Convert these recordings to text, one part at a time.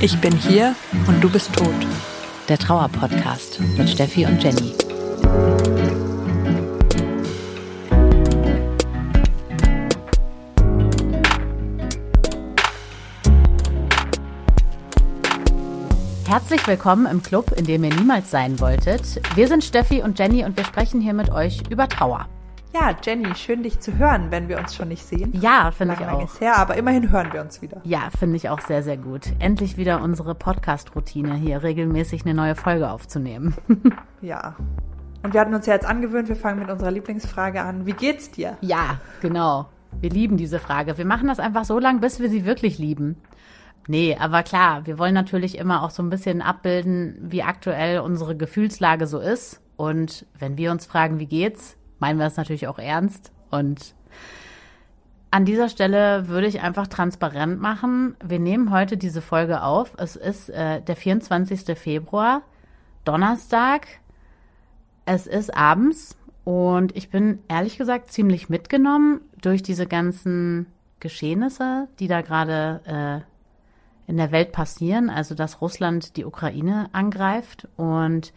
Ich bin hier und du bist tot. Der Trauer-Podcast mit Steffi und Jenny. Herzlich willkommen im Club, in dem ihr niemals sein wolltet. Wir sind Steffi und Jenny und wir sprechen hier mit euch über Trauer. Ja, Jenny, schön dich zu hören, wenn wir uns schon nicht sehen. Ja, finde ich Lange auch. ist her, aber immerhin hören wir uns wieder. Ja, finde ich auch sehr, sehr gut. Endlich wieder unsere Podcast-Routine, hier regelmäßig eine neue Folge aufzunehmen. Ja. Und wir hatten uns ja jetzt angewöhnt, wir fangen mit unserer Lieblingsfrage an. Wie geht's dir? Ja, genau. Wir lieben diese Frage. Wir machen das einfach so lang, bis wir sie wirklich lieben. Nee, aber klar, wir wollen natürlich immer auch so ein bisschen abbilden, wie aktuell unsere Gefühlslage so ist. Und wenn wir uns fragen, wie geht's, meinen wir es natürlich auch ernst. Und an dieser Stelle würde ich einfach transparent machen. Wir nehmen heute diese Folge auf. Es ist äh, der 24. Februar, Donnerstag. Es ist abends und ich bin ehrlich gesagt ziemlich mitgenommen durch diese ganzen Geschehnisse, die da gerade äh, in der Welt passieren. Also, dass Russland die Ukraine angreift und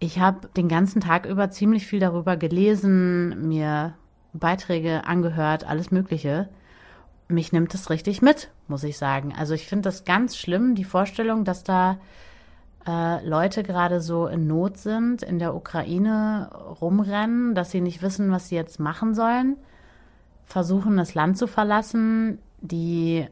ich habe den ganzen Tag über ziemlich viel darüber gelesen, mir Beiträge angehört, alles Mögliche. Mich nimmt es richtig mit, muss ich sagen. Also ich finde das ganz schlimm, die Vorstellung, dass da äh, Leute gerade so in Not sind, in der Ukraine rumrennen, dass sie nicht wissen, was sie jetzt machen sollen, versuchen das Land zu verlassen. Die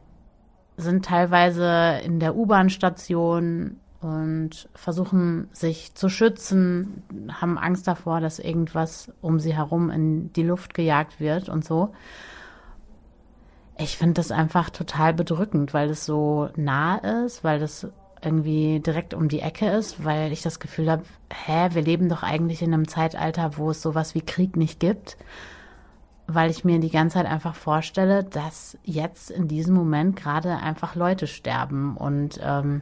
sind teilweise in der U-Bahn-Station und versuchen sich zu schützen, haben Angst davor, dass irgendwas um sie herum in die Luft gejagt wird und so. Ich finde das einfach total bedrückend, weil es so nah ist, weil das irgendwie direkt um die Ecke ist, weil ich das Gefühl habe, hä, wir leben doch eigentlich in einem Zeitalter, wo es sowas wie Krieg nicht gibt, weil ich mir die ganze Zeit einfach vorstelle, dass jetzt in diesem Moment gerade einfach Leute sterben und ähm,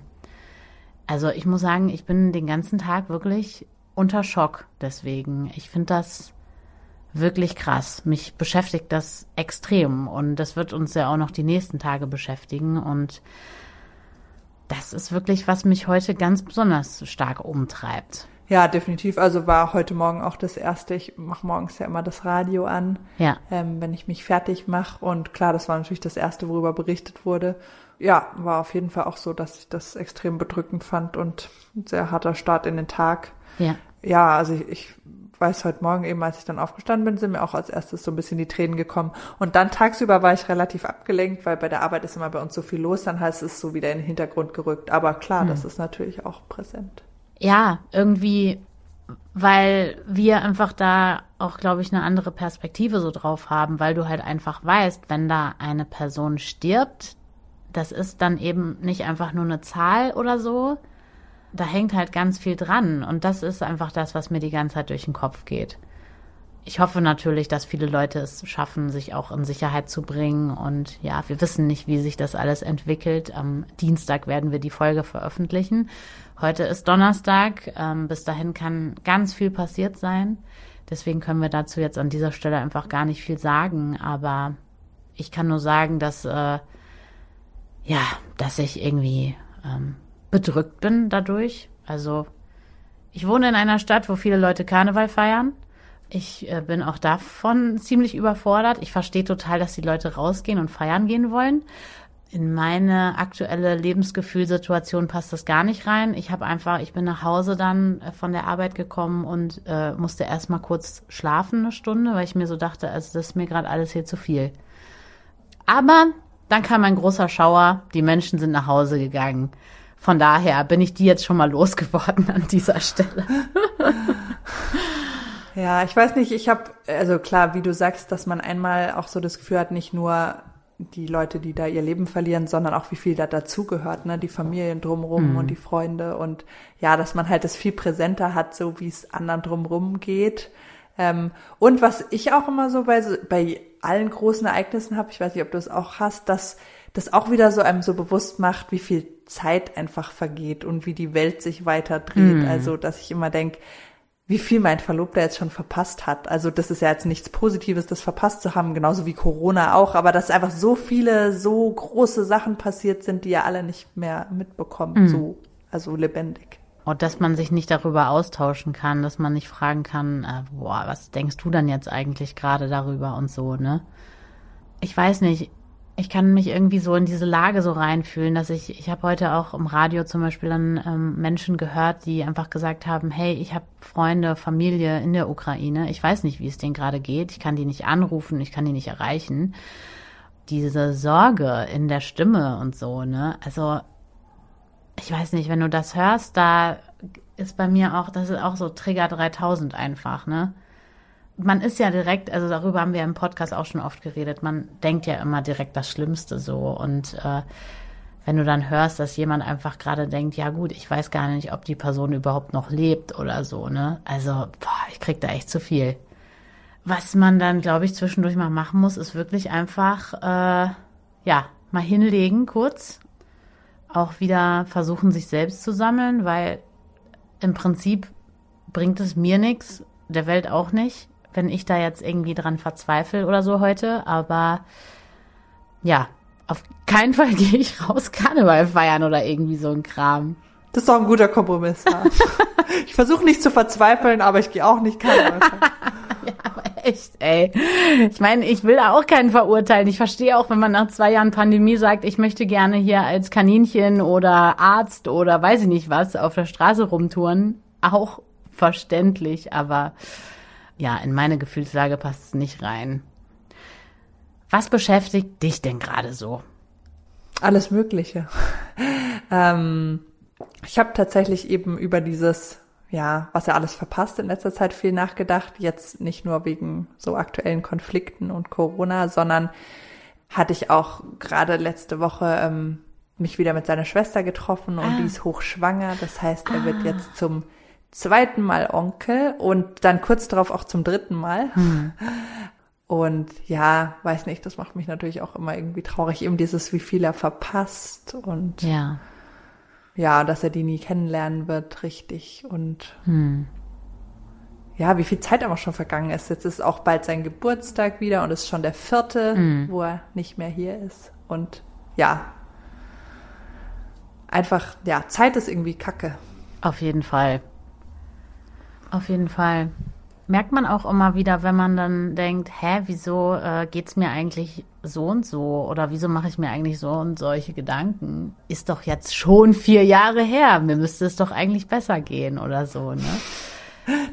also ich muss sagen, ich bin den ganzen Tag wirklich unter Schock deswegen. Ich finde das wirklich krass. Mich beschäftigt das extrem und das wird uns ja auch noch die nächsten Tage beschäftigen und das ist wirklich, was mich heute ganz besonders stark umtreibt. Ja, definitiv. Also war heute Morgen auch das erste. Ich mache morgens ja immer das Radio an, Ja, ähm, wenn ich mich fertig mache. Und klar, das war natürlich das erste, worüber berichtet wurde. Ja, war auf jeden Fall auch so, dass ich das extrem bedrückend fand und ein sehr harter Start in den Tag. ja, Ja, also ich, ich weiß heute Morgen eben, als ich dann aufgestanden bin, sind mir auch als erstes so ein bisschen die Tränen gekommen. Und dann tagsüber war ich relativ abgelenkt, weil bei der Arbeit ist immer bei uns so viel los, dann heißt es so wieder in den Hintergrund gerückt. Aber klar, das ist natürlich auch präsent. ja, irgendwie, weil wir einfach da auch, glaube ich, eine andere Perspektive so drauf haben, weil du halt einfach weißt, wenn da eine Person stirbt, das ist dann eben nicht einfach nur eine Zahl oder so. Da hängt halt ganz viel dran. Und das ist einfach das, was mir die ganze Zeit durch den Kopf geht. Ich hoffe natürlich, dass viele Leute es schaffen, sich auch in Sicherheit zu bringen. Und ja, wir wissen nicht, wie sich das alles entwickelt. Am Dienstag werden wir die Folge veröffentlichen. Heute ist Donnerstag. Ähm, bis dahin kann ganz viel passiert sein. Deswegen können wir dazu jetzt an dieser Stelle einfach gar nicht viel sagen. Aber ich kann nur sagen, dass, äh, ja, dass ich irgendwie ähm, bedrückt bin dadurch. Also ich wohne in einer Stadt, wo viele Leute Karneval feiern. Ich äh, bin auch davon ziemlich überfordert. Ich verstehe total, dass die Leute rausgehen und feiern gehen wollen. In meine aktuelle Lebensgefühlsituation passt das gar nicht rein. Ich habe einfach, ich bin nach Hause dann äh, von der Arbeit gekommen und äh, musste erstmal kurz schlafen eine Stunde, weil ich mir so dachte, also das ist mir gerade alles hier zu viel. Aber dann kam ein großer Schauer, die Menschen sind nach Hause gegangen. Von daher bin ich die jetzt schon mal losgeworden an dieser Stelle. Ja, ich weiß nicht, ich habe, also klar, wie du sagst, dass man einmal auch so das Gefühl hat, nicht nur die Leute, die da ihr Leben verlieren, sondern auch wie viel da dazugehört, ne, die Familien drumrum und die Freunde und ja, dass man halt das viel präsenter hat, so wie es anderen drumrum geht. Ähm, und was ich auch immer so bei, so- bei allen großen Ereignissen habe, ich weiß nicht, ob du es auch hast, dass das auch wieder so einem so bewusst macht, wie viel Zeit einfach vergeht und wie die Welt sich weiter dreht. Also, dass ich immer denk wie viel mein Verlobter jetzt schon verpasst hat. Also das ist ja jetzt nichts Positives, das verpasst zu haben, genauso wie Corona auch, aber dass einfach so viele, so große Sachen passiert sind, die er alle nicht mehr mitbekommt, mhm. so, also lebendig. Und dass man sich nicht darüber austauschen kann, dass man nicht fragen kann, äh, boah, was denkst du dann jetzt eigentlich gerade darüber und so, ne? Ich weiß nicht, ich kann mich irgendwie so in diese Lage so reinfühlen, dass ich, ich habe heute auch im Radio zum Beispiel dann ähm, Menschen gehört, die einfach gesagt haben, hey, ich habe Freunde, Familie in der Ukraine, ich weiß nicht, wie es denen gerade geht, ich kann die nicht anrufen, ich kann die nicht erreichen. Diese Sorge in der Stimme und so, ne? Also, ich weiß nicht, wenn du das hörst, da ist bei mir auch, das ist auch so Trigger 3000 einfach, ne? man ist ja direkt, also darüber haben wir im Podcast auch schon oft geredet, man denkt ja immer direkt das Schlimmste so. Und äh, wenn du dann hörst, dass jemand einfach gerade denkt, ja gut, ich weiß gar nicht, ob die Person überhaupt noch lebt oder so, ne? Also, boah, ich krieg da echt zu viel. Was man dann, glaube ich, zwischendurch mal machen muss, ist wirklich einfach, äh, ja, mal hinlegen kurz. Auch wieder versuchen, sich selbst zu sammeln, weil im Prinzip bringt es mir nichts, der Welt auch nicht wenn ich da jetzt irgendwie dran verzweifle oder so heute. Aber ja, auf keinen Fall gehe ich raus Karneval feiern oder irgendwie so ein Kram. Das ist doch ein guter Kompromiss. Ja. ich versuche nicht zu verzweifeln, aber ich gehe auch nicht Karneval feiern. ja, echt, ey. Ich meine, ich will da auch keinen verurteilen. Ich verstehe auch, wenn man nach zwei Jahren Pandemie sagt, ich möchte gerne hier als Kaninchen oder Arzt oder weiß ich nicht was auf der Straße rumtouren. Auch verständlich, aber ja, in meine Gefühlslage passt es nicht rein. Was beschäftigt dich denn gerade so? Alles Mögliche. ähm, ich habe tatsächlich eben über dieses, ja, was er alles verpasst in letzter Zeit viel nachgedacht. Jetzt nicht nur wegen so aktuellen Konflikten und Corona, sondern hatte ich auch gerade letzte Woche ähm, mich wieder mit seiner Schwester getroffen und ah. die ist hochschwanger. Das heißt, er ah. wird jetzt zum zweiten Mal Onkel und dann kurz darauf auch zum dritten Mal. Hm. Und ja, weiß nicht, das macht mich natürlich auch immer irgendwie traurig, eben dieses, wie viel er verpasst und ja, ja dass er die nie kennenlernen wird, richtig. Und hm. ja, wie viel Zeit aber schon vergangen ist. Jetzt ist auch bald sein Geburtstag wieder und es ist schon der vierte, hm. wo er nicht mehr hier ist. Und ja, einfach, ja, Zeit ist irgendwie Kacke. Auf jeden Fall. Auf jeden Fall. Merkt man auch immer wieder, wenn man dann denkt, hä, wieso äh, geht's mir eigentlich so und so oder wieso mache ich mir eigentlich so und solche Gedanken? Ist doch jetzt schon vier Jahre her, mir müsste es doch eigentlich besser gehen oder so, ne?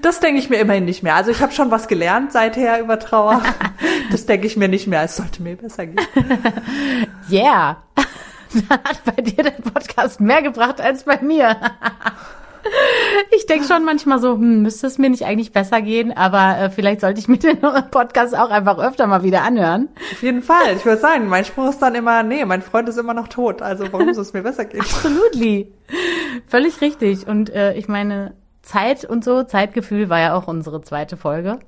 Das denke ich mir immerhin nicht mehr. Also ich habe schon was gelernt seither über Trauer. Das denke ich mir nicht mehr. Es sollte mir besser gehen. Yeah. Dann hat bei dir der Podcast mehr gebracht als bei mir. Ich denke schon manchmal so, hm, müsste es mir nicht eigentlich besser gehen, aber äh, vielleicht sollte ich mir den Podcast auch einfach öfter mal wieder anhören. Auf jeden Fall. Ich würde sagen, mein Spruch ist dann immer, nee, mein Freund ist immer noch tot, also warum soll es mir besser gehen? Absolutely. Völlig richtig. Und äh, ich meine, Zeit und so, Zeitgefühl war ja auch unsere zweite Folge,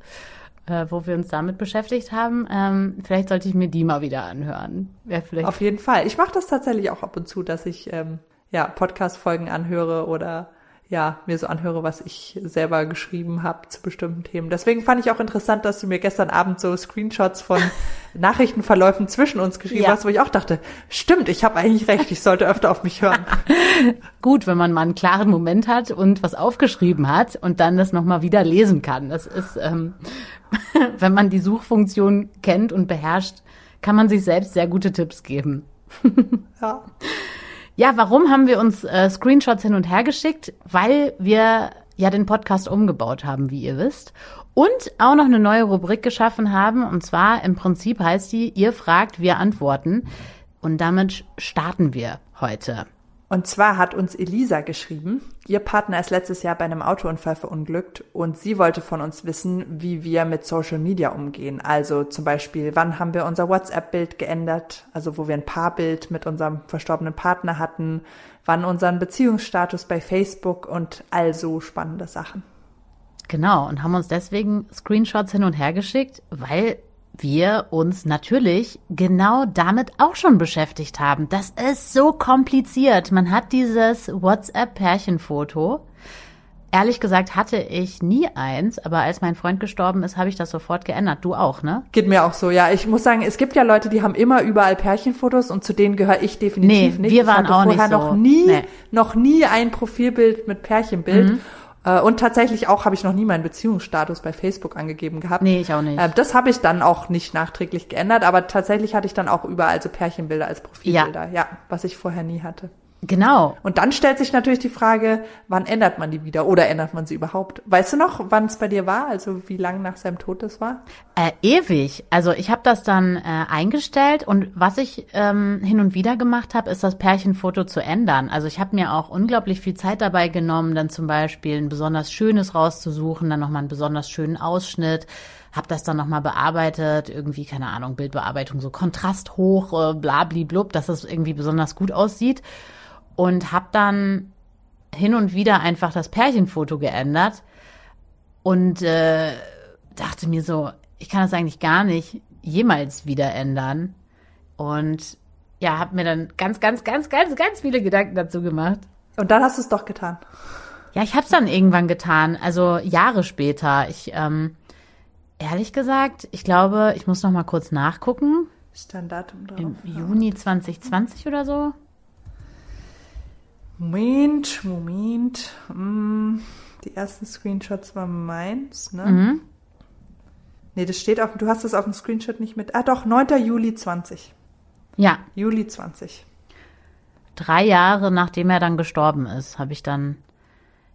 äh, wo wir uns damit beschäftigt haben. Ähm, vielleicht sollte ich mir die mal wieder anhören. Wäre vielleicht Auf jeden Fall. Ich mache das tatsächlich auch ab und zu, dass ich ähm, ja Podcast-Folgen anhöre oder ja, mir so anhöre, was ich selber geschrieben habe zu bestimmten Themen. Deswegen fand ich auch interessant, dass du mir gestern Abend so Screenshots von Nachrichtenverläufen zwischen uns geschrieben ja. hast, wo ich auch dachte, stimmt, ich habe eigentlich recht, ich sollte öfter auf mich hören. Gut, wenn man mal einen klaren Moment hat und was aufgeschrieben hat und dann das nochmal wieder lesen kann. Das ist, ähm, wenn man die Suchfunktion kennt und beherrscht, kann man sich selbst sehr gute Tipps geben. ja. Ja, warum haben wir uns äh, Screenshots hin und her geschickt? Weil wir ja den Podcast umgebaut haben, wie ihr wisst. Und auch noch eine neue Rubrik geschaffen haben. Und zwar im Prinzip heißt die, ihr fragt, wir antworten. Und damit starten wir heute. Und zwar hat uns Elisa geschrieben, ihr Partner ist letztes Jahr bei einem Autounfall verunglückt und sie wollte von uns wissen, wie wir mit Social Media umgehen. Also zum Beispiel, wann haben wir unser WhatsApp-Bild geändert, also wo wir ein Paarbild mit unserem verstorbenen Partner hatten, wann unseren Beziehungsstatus bei Facebook und all so spannende Sachen. Genau, und haben uns deswegen Screenshots hin und her geschickt, weil wir uns natürlich genau damit auch schon beschäftigt haben. Das ist so kompliziert. Man hat dieses WhatsApp-Pärchenfoto. Ehrlich gesagt hatte ich nie eins, aber als mein Freund gestorben ist, habe ich das sofort geändert. Du auch, ne? Geht mir auch so, ja. Ich muss sagen, es gibt ja Leute, die haben immer überall Pärchenfotos und zu denen gehöre ich definitiv Nee, nicht. wir waren ich hatte auch vorher nicht so. noch nie, Nee. noch nie ein Profilbild mit Pärchenbild. Äh, Und tatsächlich auch habe ich noch nie meinen Beziehungsstatus bei Facebook angegeben gehabt. Nee, ich auch nicht. Äh, Das habe ich dann auch nicht nachträglich geändert, aber tatsächlich hatte ich dann auch überall so Pärchenbilder als Profilbilder, ja, was ich vorher nie hatte. Genau. Und dann stellt sich natürlich die Frage, wann ändert man die wieder oder ändert man sie überhaupt? Weißt du noch, wann es bei dir war? Also wie lang nach seinem Tod das war? Äh, ewig. Also ich habe das dann äh, eingestellt und was ich ähm, hin und wieder gemacht habe, ist das Pärchenfoto zu ändern. Also ich habe mir auch unglaublich viel Zeit dabei genommen, dann zum Beispiel ein besonders schönes rauszusuchen, dann nochmal einen besonders schönen Ausschnitt, habe das dann nochmal bearbeitet, irgendwie, keine Ahnung, Bildbearbeitung, so Kontrast hoch, äh, blabli-blub, dass es irgendwie besonders gut aussieht. Und habe dann hin und wieder einfach das Pärchenfoto geändert und äh, dachte mir so, ich kann das eigentlich gar nicht jemals wieder ändern. Und ja, habe mir dann ganz, ganz, ganz, ganz, ganz viele Gedanken dazu gemacht. Und dann hast du es doch getan. Ja, ich habe es dann irgendwann getan, also Jahre später. Ich ähm, ehrlich gesagt, ich glaube, ich muss noch mal kurz nachgucken. Ist da ein Datum drauf? Im Juni 2020 oder so. Moment, Moment. Mm, Die ersten Screenshots waren meins, ne? Mhm. Nee, das steht auf, du hast das auf dem Screenshot nicht mit. Ah, doch, 9. Juli 20. Ja, Juli 20. drei Jahre nachdem er dann gestorben ist, habe ich dann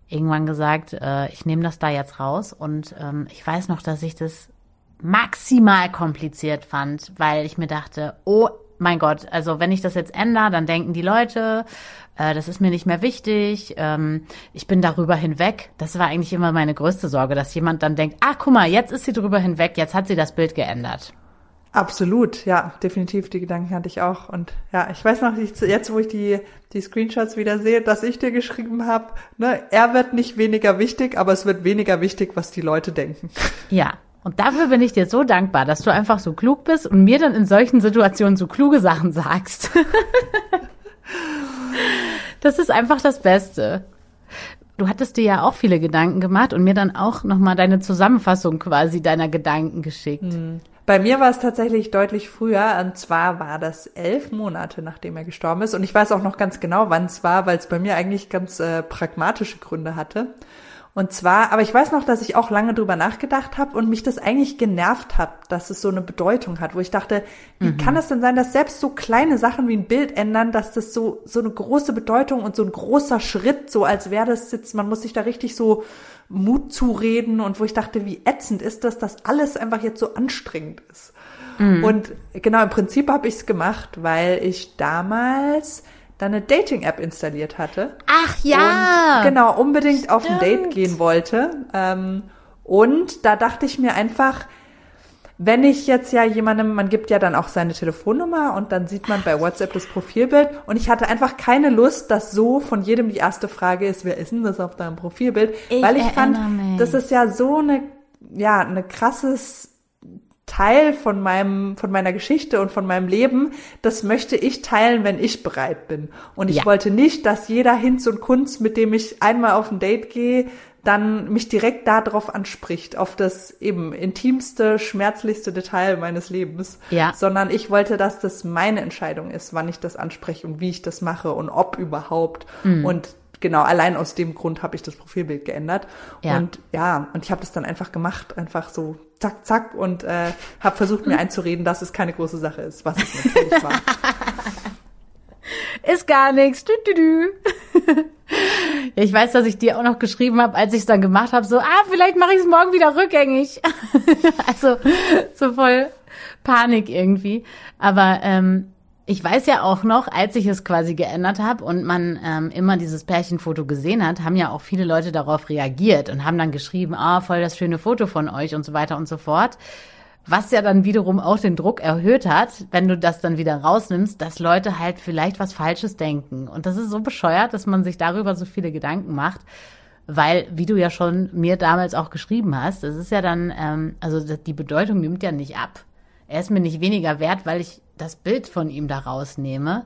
irgendwann gesagt, äh, ich nehme das da jetzt raus. Und ähm, ich weiß noch, dass ich das maximal kompliziert fand, weil ich mir dachte, oh mein Gott, also wenn ich das jetzt ändere, dann denken die Leute, äh, das ist mir nicht mehr wichtig, ähm, ich bin darüber hinweg. Das war eigentlich immer meine größte Sorge, dass jemand dann denkt, ah, guck mal, jetzt ist sie drüber hinweg, jetzt hat sie das Bild geändert. Absolut, ja, definitiv. Die Gedanken hatte ich auch. Und ja, ich weiß noch, ich, jetzt, wo ich die, die Screenshots wieder sehe, dass ich dir geschrieben habe, ne, er wird nicht weniger wichtig, aber es wird weniger wichtig, was die Leute denken. Ja. Und dafür bin ich dir so dankbar, dass du einfach so klug bist und mir dann in solchen Situationen so kluge Sachen sagst. das ist einfach das Beste. Du hattest dir ja auch viele Gedanken gemacht und mir dann auch nochmal deine Zusammenfassung quasi deiner Gedanken geschickt. Bei mir war es tatsächlich deutlich früher, und zwar war das elf Monate, nachdem er gestorben ist. Und ich weiß auch noch ganz genau, wann es war, weil es bei mir eigentlich ganz äh, pragmatische Gründe hatte. Und zwar, aber ich weiß noch, dass ich auch lange drüber nachgedacht habe und mich das eigentlich genervt hat, dass es so eine Bedeutung hat, wo ich dachte, wie kann es denn sein, dass selbst so kleine Sachen wie ein Bild ändern, dass das so so eine große Bedeutung und so ein großer Schritt, so als wäre das jetzt, man muss sich da richtig so Mut zureden und wo ich dachte, wie ätzend ist das, dass alles einfach jetzt so anstrengend ist. Und genau im Prinzip habe ich es gemacht, weil ich damals dann eine Dating-App installiert hatte Ach und genau unbedingt auf ein Date Stimmt. gehen wollte. Ähm, und da dachte ich mir einfach, wenn ich jetzt ja jemandem, man gibt ja dann auch seine Telefonnummer und dann sieht man bei WhatsApp das Profilbild und ich hatte einfach keine Lust, dass so von jedem die erste Frage ist, wer ist denn das auf deinem Profilbild? Ich Weil ich fand, mich. das ist ja so eine, ja, eine krasses Teil von meinem, von meiner Geschichte und von meinem Leben, das möchte ich teilen, wenn ich bereit bin. Und ich Ja. wollte nicht, dass jeder Hinz und Kunz, mit dem ich einmal auf ein Date gehe, dann mich direkt darauf anspricht, auf das eben intimste, schmerzlichste Detail meines Lebens. Ja. Sondern ich wollte, dass das meine Entscheidung ist, wann ich das anspreche und wie ich das mache und ob überhaupt. Mhm. Und genau, allein aus dem Grund habe ich das Profilbild geändert. Ja. Und ja, und ich habe das dann einfach gemacht, einfach so zack, zack und äh, habe versucht mir einzureden, dass es keine große Sache ist, was es natürlich war. Ist gar nichts. Dü, dü, dü. ja, ich weiß, dass ich dir auch noch geschrieben habe, als ich es dann gemacht habe, so, ah, vielleicht mache ich es morgen wieder rückgängig. also so voll Panik irgendwie. Aber ähm, ich weiß ja auch noch, als ich es quasi geändert habe und man ähm, immer dieses Pärchenfoto gesehen hat, haben ja auch viele Leute darauf reagiert und haben dann geschrieben, ah, voll das schöne Foto von euch und so weiter und so fort. Was ja dann wiederum auch den Druck erhöht hat, wenn du das dann wieder rausnimmst, dass Leute halt vielleicht was Falsches denken. Und das ist so bescheuert, dass man sich darüber so viele Gedanken macht. Weil, wie du ja schon mir damals auch geschrieben hast, es ist ja dann, ähm, also die Bedeutung nimmt ja nicht ab. Er ist mir nicht weniger wert, weil ich das Bild von ihm da rausnehme.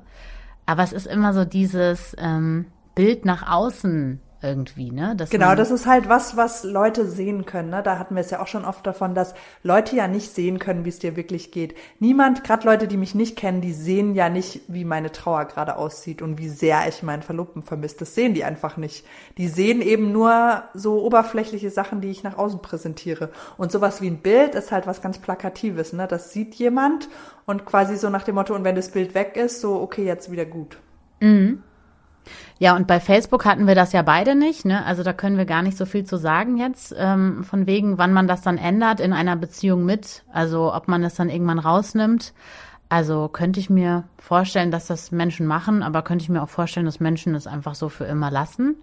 Aber es ist immer so dieses ähm, Bild nach außen irgendwie, ne? Dass genau, das ist halt was, was Leute sehen können. Ne? Da hatten wir es ja auch schon oft davon, dass Leute ja nicht sehen können, wie es dir wirklich geht. Niemand, gerade Leute, die mich nicht kennen, die sehen ja nicht, wie meine Trauer gerade aussieht und wie sehr ich meinen Verlobten vermisse. Das sehen die einfach nicht. Die sehen eben nur so oberflächliche Sachen, die ich nach außen präsentiere. Und sowas wie ein Bild ist halt was ganz Plakatives. Ne? Das sieht jemand und quasi so nach dem Motto, und wenn das Bild weg ist, so, okay, jetzt wieder gut. Mhm. Ja, und bei Facebook hatten wir das ja beide nicht, ne? Also da können wir gar nicht so viel zu sagen jetzt, ähm, von wegen, wann man das dann ändert in einer Beziehung mit, also ob man es dann irgendwann rausnimmt. Also könnte ich mir vorstellen, dass das Menschen machen, aber könnte ich mir auch vorstellen, dass Menschen es einfach so für immer lassen.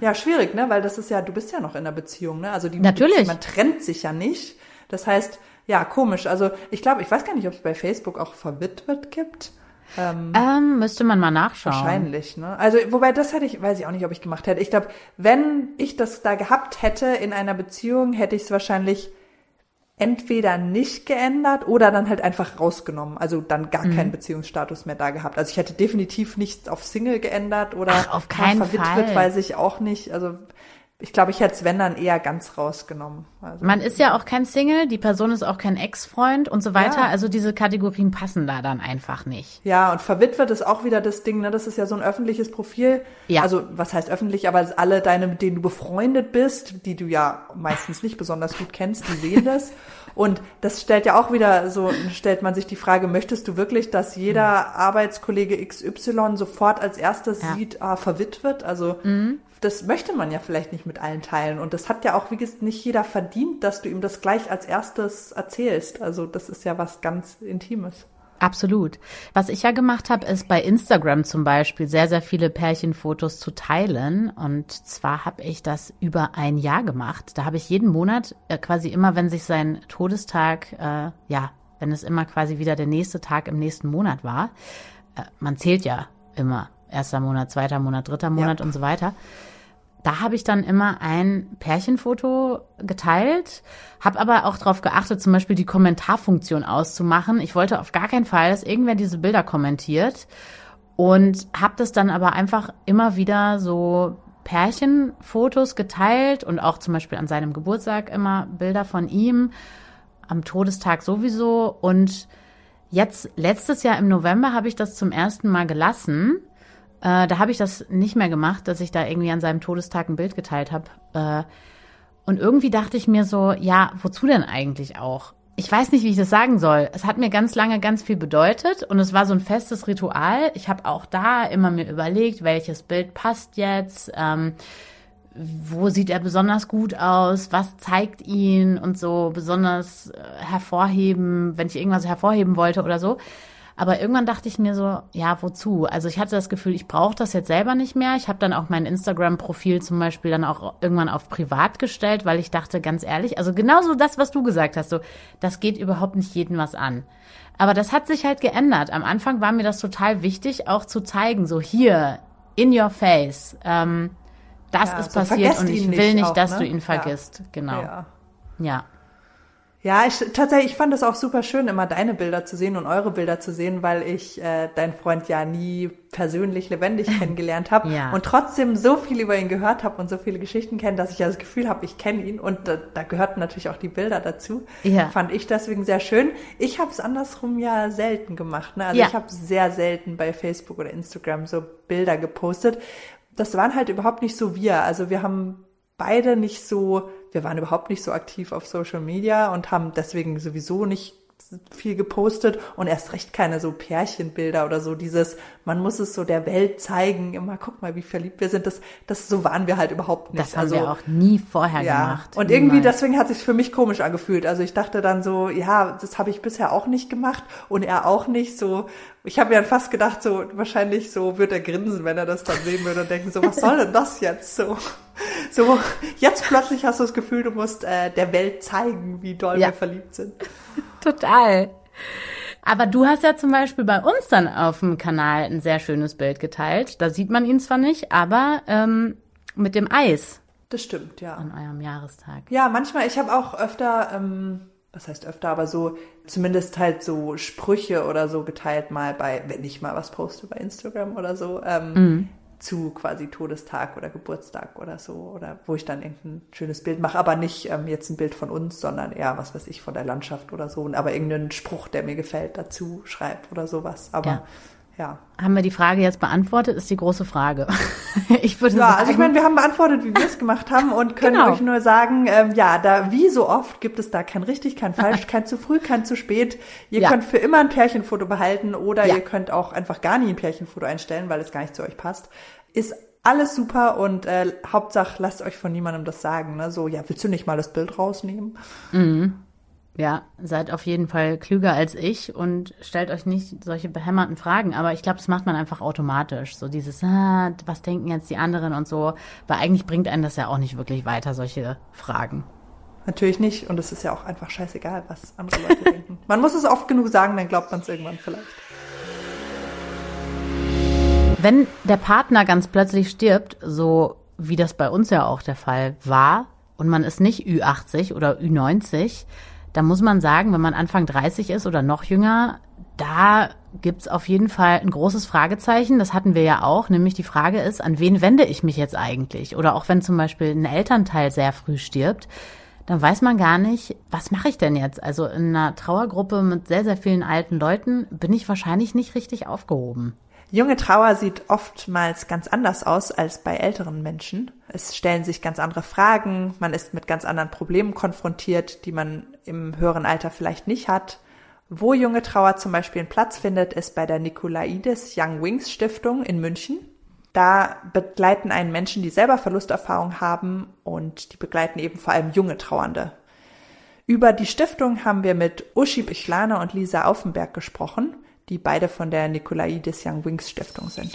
Ja, schwierig, ne? Weil das ist ja, du bist ja noch in einer Beziehung, ne? Also die Natürlich. Beziehung, man trennt sich ja nicht. Das heißt, ja, komisch. Also ich glaube, ich weiß gar nicht, ob es bei Facebook auch verwitwet gibt. Ähm, ähm, müsste man mal nachschauen. Wahrscheinlich, ne? Also, wobei das hätte ich, weiß ich auch nicht, ob ich gemacht hätte. Ich glaube, wenn ich das da gehabt hätte in einer Beziehung, hätte ich es wahrscheinlich entweder nicht geändert oder dann halt einfach rausgenommen. Also dann gar mhm. keinen Beziehungsstatus mehr da gehabt. Also ich hätte definitiv nichts auf Single geändert oder Ach, auf keinen verwitwet, Fall. weiß ich auch nicht. Also ich glaube, ich hätte es, wenn dann, eher ganz rausgenommen. Also, Man ist ja auch kein Single, die Person ist auch kein Ex-Freund und so weiter. Ja. Also diese Kategorien passen da dann einfach nicht. Ja, und verwitwet ist auch wieder das Ding, ne? Das ist ja so ein öffentliches Profil. Ja. Also, was heißt öffentlich, aber alle deine, mit denen du befreundet bist, die du ja meistens nicht besonders gut kennst, die sehen das. Und das stellt ja auch wieder so, stellt man sich die Frage, möchtest du wirklich, dass jeder mhm. Arbeitskollege XY sofort als erstes ja. sieht, ah, verwitwet? Also, mhm das möchte man ja vielleicht nicht mit allen teilen. Und das hat ja auch, wie gesagt, nicht jeder verdient, dass du ihm das gleich als erstes erzählst. Also das ist ja was ganz Intimes. Absolut. Was ich ja gemacht habe, ist bei Instagram zum Beispiel sehr, sehr viele Pärchenfotos zu teilen. Und zwar habe ich das über ein Jahr gemacht. Da habe ich jeden Monat äh, quasi immer, wenn sich sein Todestag, äh, ja, wenn es immer quasi wieder der nächste Tag im nächsten Monat war, äh, man zählt ja immer erster Monat, zweiter Monat, dritter Monat ja. und so weiter da habe ich dann immer ein Pärchenfoto geteilt, habe aber auch darauf geachtet, zum Beispiel die Kommentarfunktion auszumachen. Ich wollte auf gar keinen Fall, dass irgendwer diese Bilder kommentiert und habe das dann aber einfach immer wieder so Pärchenfotos geteilt und auch zum Beispiel an seinem Geburtstag immer Bilder von ihm, am Todestag sowieso und Jetzt, letztes Jahr im November habe ich das zum ersten Mal gelassen äh, da habe ich das nicht mehr gemacht, dass ich da irgendwie an seinem Todestag ein Bild geteilt habe. Äh, und irgendwie dachte ich mir so, ja, wozu denn eigentlich auch? Ich weiß nicht, wie ich das sagen soll. Es hat mir ganz lange ganz viel bedeutet und es war so ein festes Ritual. Ich habe auch da immer mir überlegt, welches Bild passt jetzt, ähm, wo sieht er besonders gut aus, was zeigt ihn und so besonders äh, hervorheben, wenn ich irgendwas hervorheben wollte oder so. Aber irgendwann dachte ich mir so, ja, wozu? Also ich hatte das Gefühl, ich brauche das jetzt selber nicht mehr. Ich habe dann auch mein Instagram-Profil zum Beispiel dann auch irgendwann auf privat gestellt, weil ich dachte, ganz ehrlich, also genauso das, was du gesagt hast, so, das geht überhaupt nicht jedem was an. Aber das hat sich halt geändert. Am Anfang war mir das total wichtig, auch zu zeigen, so hier, in your face, ähm, das ja, ist so passiert und ich will nicht, auch, dass ne? du ihn vergisst. Ja. Genau. Ja. ja. Ja, ich, tatsächlich, ich fand es auch super schön, immer deine Bilder zu sehen und eure Bilder zu sehen, weil ich äh, deinen Freund ja nie persönlich lebendig kennengelernt habe ja. und trotzdem so viel über ihn gehört habe und so viele Geschichten kenne, dass ich ja das Gefühl habe, ich kenne ihn und da, da gehörten natürlich auch die Bilder dazu. Ja. Fand ich deswegen sehr schön. Ich habe es andersrum ja selten gemacht. Ne? Also ja. ich habe sehr selten bei Facebook oder Instagram so Bilder gepostet. Das waren halt überhaupt nicht so wir. Also wir haben beide nicht so wir waren überhaupt nicht so aktiv auf Social Media und haben deswegen sowieso nicht viel gepostet und erst recht keine so Pärchenbilder oder so dieses, man muss es so der Welt zeigen, immer guck mal, wie verliebt wir sind. Das, das so waren wir halt überhaupt nicht. Das haben also, wir auch nie vorher ja. gemacht. Und irgendwie Niemals. deswegen hat sich für mich komisch angefühlt. Also ich dachte dann so, ja, das habe ich bisher auch nicht gemacht und er auch nicht. So, ich habe mir dann fast gedacht, so wahrscheinlich so wird er grinsen, wenn er das dann sehen würde und denken so, was soll denn das jetzt so? So, jetzt plötzlich hast du das Gefühl, du musst äh, der Welt zeigen, wie doll ja. wir verliebt sind. Total. Aber du hast ja zum Beispiel bei uns dann auf dem Kanal ein sehr schönes Bild geteilt. Da sieht man ihn zwar nicht, aber ähm, mit dem Eis. Das stimmt, ja. An eurem Jahrestag. Ja, manchmal, ich habe auch öfter, ähm, was heißt öfter, aber so zumindest halt so Sprüche oder so geteilt mal bei, wenn ich mal was poste bei Instagram oder so. Ähm, mhm zu quasi Todestag oder Geburtstag oder so oder wo ich dann irgendein schönes Bild mache, aber nicht ähm, jetzt ein Bild von uns, sondern eher was weiß ich von der Landschaft oder so, aber irgendeinen Spruch, der mir gefällt, dazu schreibt oder sowas. Aber ja. Ja. Haben wir die Frage jetzt beantwortet, ist die große Frage. ich würde ja, sagen, also ich meine, wir haben beantwortet, wie wir es gemacht haben und können genau. euch nur sagen, ähm, ja, da wie so oft gibt es da kein richtig, kein falsch, kein zu früh, kein zu spät. Ihr ja. könnt für immer ein Pärchenfoto behalten oder ja. ihr könnt auch einfach gar nie ein Pärchenfoto einstellen, weil es gar nicht zu euch passt. Ist alles super und äh, Hauptsache lasst euch von niemandem das sagen. Ne? So, ja, willst du nicht mal das Bild rausnehmen? Mhm. Ja, seid auf jeden Fall klüger als ich und stellt euch nicht solche behämmerten Fragen. Aber ich glaube, das macht man einfach automatisch. So dieses, ah, was denken jetzt die anderen und so. Weil eigentlich bringt einen das ja auch nicht wirklich weiter, solche Fragen. Natürlich nicht. Und es ist ja auch einfach scheißegal, was andere Leute denken. Man muss es oft genug sagen, dann glaubt man es irgendwann vielleicht. Wenn der Partner ganz plötzlich stirbt, so wie das bei uns ja auch der Fall war, und man ist nicht Ü80 oder Ü90, da muss man sagen, wenn man Anfang 30 ist oder noch jünger, da gibt's auf jeden Fall ein großes Fragezeichen. Das hatten wir ja auch, nämlich die Frage ist, an wen wende ich mich jetzt eigentlich? Oder auch wenn zum Beispiel ein Elternteil sehr früh stirbt, dann weiß man gar nicht, was mache ich denn jetzt? Also in einer Trauergruppe mit sehr, sehr vielen alten Leuten bin ich wahrscheinlich nicht richtig aufgehoben. Junge Trauer sieht oftmals ganz anders aus als bei älteren Menschen. Es stellen sich ganz andere Fragen, man ist mit ganz anderen Problemen konfrontiert, die man im höheren Alter vielleicht nicht hat. Wo junge Trauer zum Beispiel einen Platz findet, ist bei der Nikolaides Young Wings Stiftung in München. Da begleiten einen Menschen, die selber Verlusterfahrung haben und die begleiten eben vor allem junge Trauernde. Über die Stiftung haben wir mit Uschi Bichlaner und Lisa Aufenberg gesprochen die beide von der Nikolaides Young Wings Stiftung sind.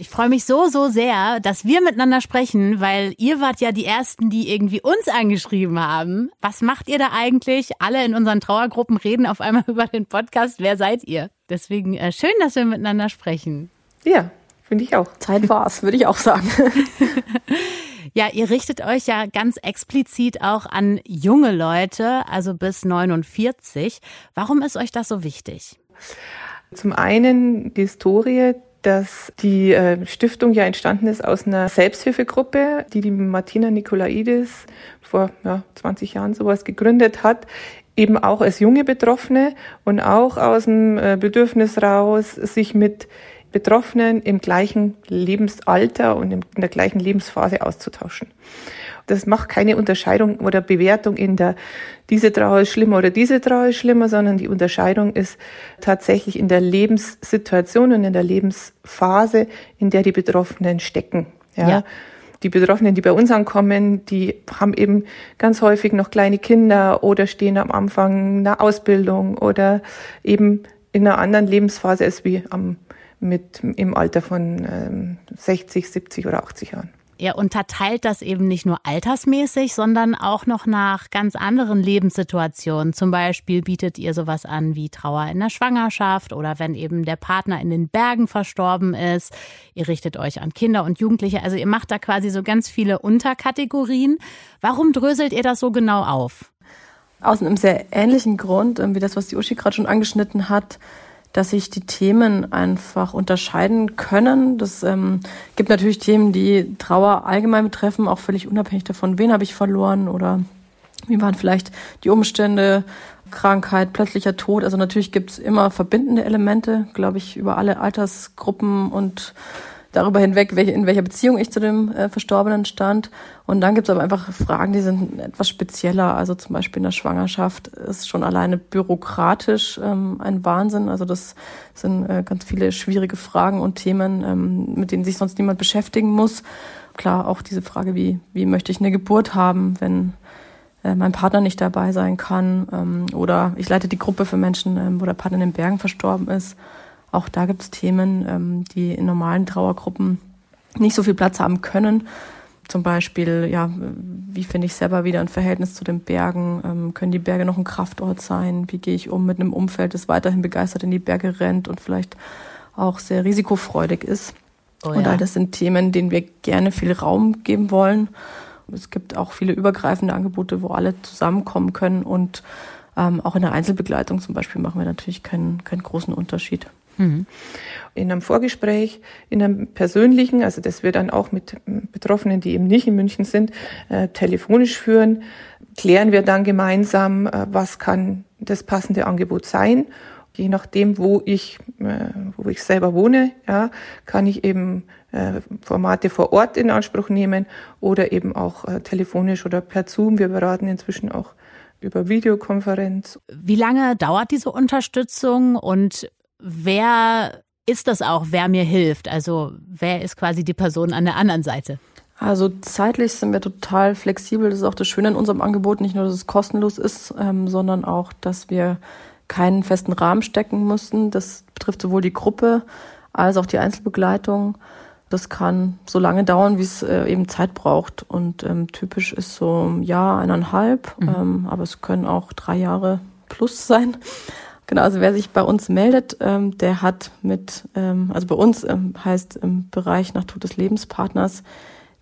Ich freue mich so, so sehr, dass wir miteinander sprechen, weil ihr wart ja die Ersten, die irgendwie uns angeschrieben haben. Was macht ihr da eigentlich? Alle in unseren Trauergruppen reden auf einmal über den Podcast. Wer seid ihr? Deswegen äh, schön, dass wir miteinander sprechen. Ja, finde ich auch. Zeit war's, würde ich auch sagen. Ja, ihr richtet euch ja ganz explizit auch an junge Leute, also bis 49. Warum ist euch das so wichtig? Zum einen die Historie, dass die äh, Stiftung ja entstanden ist aus einer Selbsthilfegruppe, die die Martina Nikolaidis vor ja, 20 Jahren sowas gegründet hat, eben auch als junge Betroffene und auch aus dem äh, Bedürfnis raus, sich mit Betroffenen im gleichen Lebensalter und in der gleichen Lebensphase auszutauschen. Das macht keine Unterscheidung oder Bewertung in der, diese Trauer ist schlimmer oder diese Trauer ist schlimmer, sondern die Unterscheidung ist tatsächlich in der Lebenssituation und in der Lebensphase, in der die Betroffenen stecken. Ja. ja. Die Betroffenen, die bei uns ankommen, die haben eben ganz häufig noch kleine Kinder oder stehen am Anfang einer Ausbildung oder eben in einer anderen Lebensphase als wie am, mit, im Alter von ähm, 60, 70 oder 80 Jahren. Ihr unterteilt das eben nicht nur altersmäßig, sondern auch noch nach ganz anderen Lebenssituationen. Zum Beispiel bietet ihr sowas an wie Trauer in der Schwangerschaft oder wenn eben der Partner in den Bergen verstorben ist. Ihr richtet euch an Kinder und Jugendliche. Also ihr macht da quasi so ganz viele Unterkategorien. Warum dröselt ihr das so genau auf? Aus einem sehr ähnlichen Grund, wie das, was die Uschi gerade schon angeschnitten hat dass sich die Themen einfach unterscheiden können. Das ähm, gibt natürlich Themen, die Trauer allgemein betreffen, auch völlig unabhängig davon, wen habe ich verloren oder wie waren vielleicht die Umstände, Krankheit, plötzlicher Tod. Also natürlich gibt es immer verbindende Elemente, glaube ich, über alle Altersgruppen und darüber hinweg, welche, in welcher Beziehung ich zu dem äh, Verstorbenen stand. Und dann gibt es aber einfach Fragen, die sind etwas spezieller. Also zum Beispiel in der Schwangerschaft ist schon alleine bürokratisch ähm, ein Wahnsinn. Also das sind äh, ganz viele schwierige Fragen und Themen, ähm, mit denen sich sonst niemand beschäftigen muss. Klar, auch diese Frage, wie, wie möchte ich eine Geburt haben, wenn äh, mein Partner nicht dabei sein kann. Ähm, oder ich leite die Gruppe für Menschen, ähm, wo der Partner in den Bergen verstorben ist. Auch da gibt es Themen, ähm, die in normalen Trauergruppen nicht so viel Platz haben können. Zum Beispiel, ja, wie finde ich selber wieder ein Verhältnis zu den Bergen? Ähm, können die Berge noch ein Kraftort sein? Wie gehe ich um mit einem Umfeld, das weiterhin begeistert in die Berge rennt und vielleicht auch sehr risikofreudig ist? Oh, und all das sind Themen, denen wir gerne viel Raum geben wollen. Es gibt auch viele übergreifende Angebote, wo alle zusammenkommen können und ähm, auch in der Einzelbegleitung zum Beispiel machen wir natürlich keinen, keinen großen Unterschied. Mhm. In einem Vorgespräch, in einem persönlichen, also das wir dann auch mit Betroffenen, die eben nicht in München sind, äh, telefonisch führen, klären wir dann gemeinsam, äh, was kann das passende Angebot sein. Je nachdem, wo ich, äh, wo ich selber wohne, ja, kann ich eben äh, Formate vor Ort in Anspruch nehmen oder eben auch äh, telefonisch oder per Zoom. Wir beraten inzwischen auch über Videokonferenz. Wie lange dauert diese Unterstützung und wer ist das auch, wer mir hilft? Also wer ist quasi die Person an der anderen Seite? Also zeitlich sind wir total flexibel. Das ist auch das Schöne in unserem Angebot. Nicht nur, dass es kostenlos ist, ähm, sondern auch, dass wir keinen festen Rahmen stecken mussten. Das betrifft sowohl die Gruppe als auch die Einzelbegleitung. Das kann so lange dauern, wie es äh, eben Zeit braucht. Und ähm, typisch ist so ein Jahr, eineinhalb, mhm. ähm, aber es können auch drei Jahre plus sein. Genau, also wer sich bei uns meldet, ähm, der hat mit, ähm, also bei uns ähm, heißt im Bereich nach Tod des Lebenspartners,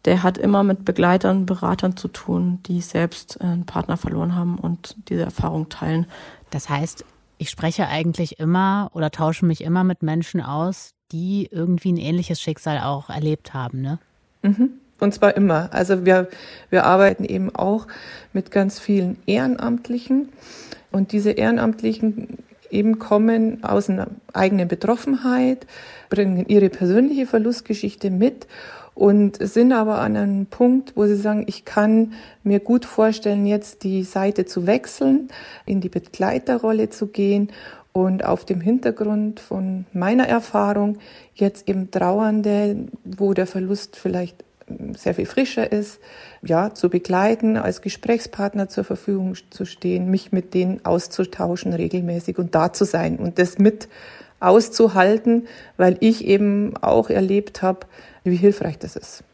der hat immer mit Begleitern, Beratern zu tun, die selbst äh, einen Partner verloren haben und diese Erfahrung teilen. Das heißt, ich spreche eigentlich immer oder tausche mich immer mit Menschen aus, die irgendwie ein ähnliches Schicksal auch erlebt haben, ne? Mhm. Und zwar immer. Also wir, wir arbeiten eben auch mit ganz vielen Ehrenamtlichen. Und diese Ehrenamtlichen eben kommen aus einer eigenen Betroffenheit, bringen ihre persönliche Verlustgeschichte mit und sind aber an einem Punkt, wo sie sagen, ich kann mir gut vorstellen, jetzt die Seite zu wechseln, in die Begleiterrolle zu gehen und auf dem Hintergrund von meiner Erfahrung jetzt eben Trauernde, wo der Verlust vielleicht sehr viel frischer ist, ja, zu begleiten, als Gesprächspartner zur Verfügung zu stehen, mich mit denen auszutauschen regelmäßig und da zu sein und das mit auszuhalten, weil ich eben auch erlebt habe, wie hilfreich das ist.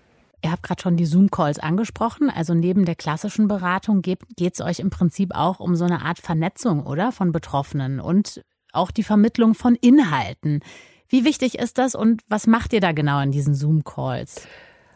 Ihr habt gerade schon die Zoom-Calls angesprochen. Also neben der klassischen Beratung geht es euch im Prinzip auch um so eine Art Vernetzung, oder? Von Betroffenen und auch die Vermittlung von Inhalten. Wie wichtig ist das und was macht ihr da genau in diesen Zoom-Calls?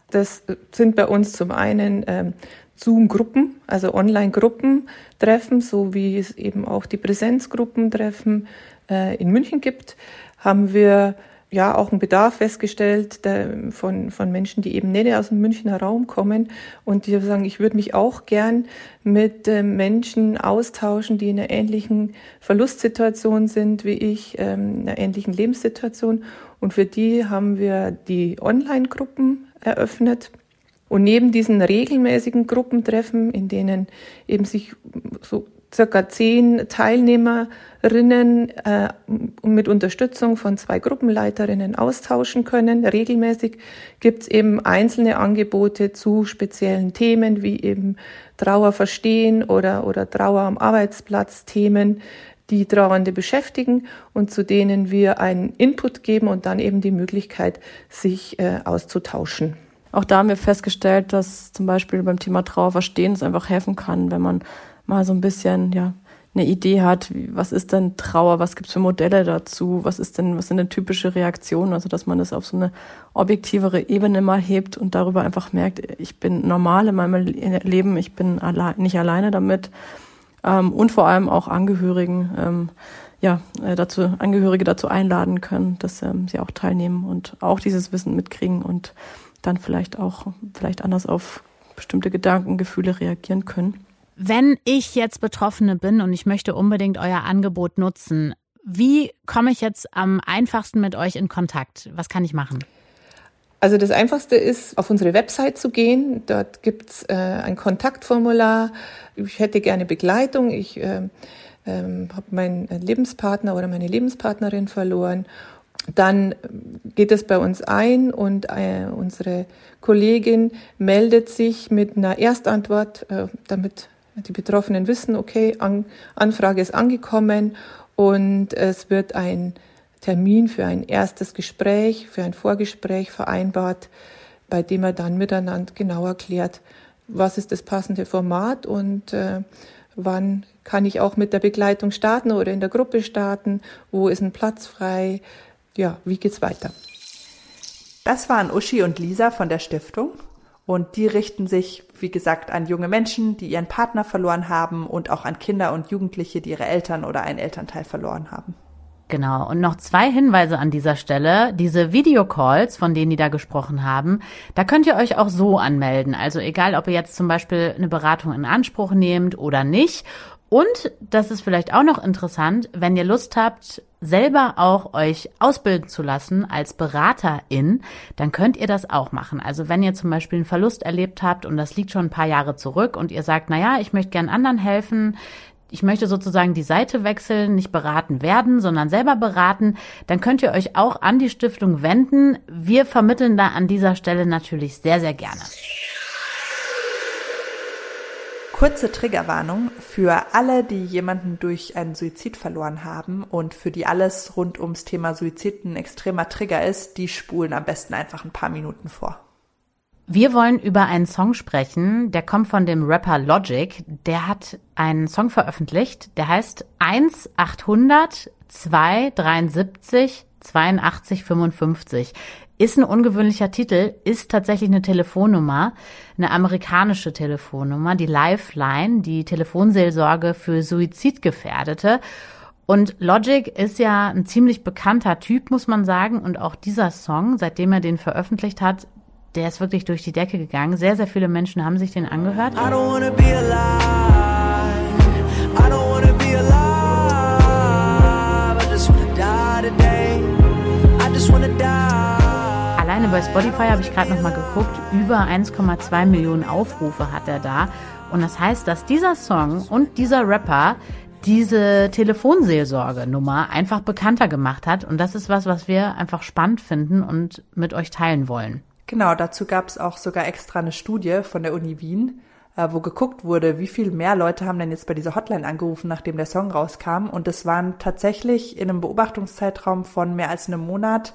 Das sind bei uns zum einen ähm, Zoom-Gruppen, also Online-Gruppentreffen, so wie es eben auch die Präsenzgruppentreffen äh, in München gibt, haben wir ja auch einen Bedarf festgestellt der, von, von Menschen, die eben nicht aus dem Münchner Raum kommen und die sagen, ich würde mich auch gern mit äh, Menschen austauschen, die in einer ähnlichen Verlustsituation sind wie ich, ähm, in einer ähnlichen Lebenssituation. Und für die haben wir die Online-Gruppen eröffnet. Und neben diesen regelmäßigen Gruppentreffen, in denen eben sich so circa zehn Teilnehmerinnen äh, mit Unterstützung von zwei Gruppenleiterinnen austauschen können. Regelmäßig gibt es eben einzelne Angebote zu speziellen Themen wie eben Trauer verstehen oder, oder Trauer am Arbeitsplatz Themen, die Trauernde beschäftigen und zu denen wir einen Input geben und dann eben die Möglichkeit, sich äh, auszutauschen. Auch da haben wir festgestellt, dass zum Beispiel beim Thema Trauer verstehen es einfach helfen kann, wenn man mal so ein bisschen, ja, eine Idee hat, was ist denn Trauer, was gibt's für Modelle dazu, was ist denn, was sind denn typische Reaktionen, also dass man das auf so eine objektivere Ebene mal hebt und darüber einfach merkt, ich bin normal in meinem Leben, ich bin allein, nicht alleine damit ähm, und vor allem auch Angehörigen, ähm, ja, äh, dazu, Angehörige dazu einladen können, dass ähm, sie auch teilnehmen und auch dieses Wissen mitkriegen und dann vielleicht auch, vielleicht anders auf bestimmte Gedanken, Gefühle reagieren können. Wenn ich jetzt Betroffene bin und ich möchte unbedingt euer Angebot nutzen, wie komme ich jetzt am einfachsten mit euch in Kontakt? Was kann ich machen? Also das Einfachste ist, auf unsere Website zu gehen. Dort gibt's äh, ein Kontaktformular. Ich hätte gerne Begleitung. Ich äh, äh, habe meinen Lebenspartner oder meine Lebenspartnerin verloren. Dann geht es bei uns ein und äh, unsere Kollegin meldet sich mit einer Erstantwort, äh, damit die Betroffenen wissen, okay, An Anfrage ist angekommen und es wird ein Termin für ein erstes Gespräch, für ein Vorgespräch vereinbart, bei dem er dann miteinander genau erklärt, was ist das passende Format und äh, wann kann ich auch mit der Begleitung starten oder in der Gruppe starten, wo ist ein Platz frei, ja, wie geht's weiter? Das waren Uschi und Lisa von der Stiftung. Und die richten sich, wie gesagt, an junge Menschen, die ihren Partner verloren haben und auch an Kinder und Jugendliche, die ihre Eltern oder einen Elternteil verloren haben. Genau. Und noch zwei Hinweise an dieser Stelle. Diese Videocalls, von denen die da gesprochen haben, da könnt ihr euch auch so anmelden. Also egal, ob ihr jetzt zum Beispiel eine Beratung in Anspruch nehmt oder nicht. Und das ist vielleicht auch noch interessant, wenn ihr Lust habt, selber auch euch ausbilden zu lassen als Beraterin, dann könnt ihr das auch machen. Also wenn ihr zum Beispiel einen Verlust erlebt habt und das liegt schon ein paar Jahre zurück und ihr sagt, na ja, ich möchte gern anderen helfen, ich möchte sozusagen die Seite wechseln, nicht beraten werden, sondern selber beraten, dann könnt ihr euch auch an die Stiftung wenden. Wir vermitteln da an dieser Stelle natürlich sehr, sehr gerne. Kurze Triggerwarnung für alle, die jemanden durch einen Suizid verloren haben und für die alles rund ums Thema Suizid ein extremer Trigger ist, die spulen am besten einfach ein paar Minuten vor. Wir wollen über einen Song sprechen, der kommt von dem Rapper Logic. Der hat einen Song veröffentlicht, der heißt 1800 273 82 55. Ist ein ungewöhnlicher Titel, ist tatsächlich eine Telefonnummer, eine amerikanische Telefonnummer, die Lifeline, die Telefonseelsorge für Suizidgefährdete. Und Logic ist ja ein ziemlich bekannter Typ, muss man sagen. Und auch dieser Song, seitdem er den veröffentlicht hat, der ist wirklich durch die Decke gegangen. Sehr, sehr viele Menschen haben sich den angehört. I don't wanna be alive. I don't wanna be alive. I just wanna die today. I just wanna die alleine bei Spotify habe ich gerade noch mal geguckt, über 1,2 Millionen Aufrufe hat er da. Und das heißt, dass dieser Song und dieser Rapper diese Telefonseelsorge-Nummer einfach bekannter gemacht hat. Und das ist was, was wir einfach spannend finden und mit euch teilen wollen. Genau, dazu gab es auch sogar extra eine Studie von der Uni Wien, äh, wo geguckt wurde, wie viel mehr Leute haben denn jetzt bei dieser Hotline angerufen, nachdem der Song rauskam. Und es waren tatsächlich in einem Beobachtungszeitraum von mehr als einem Monat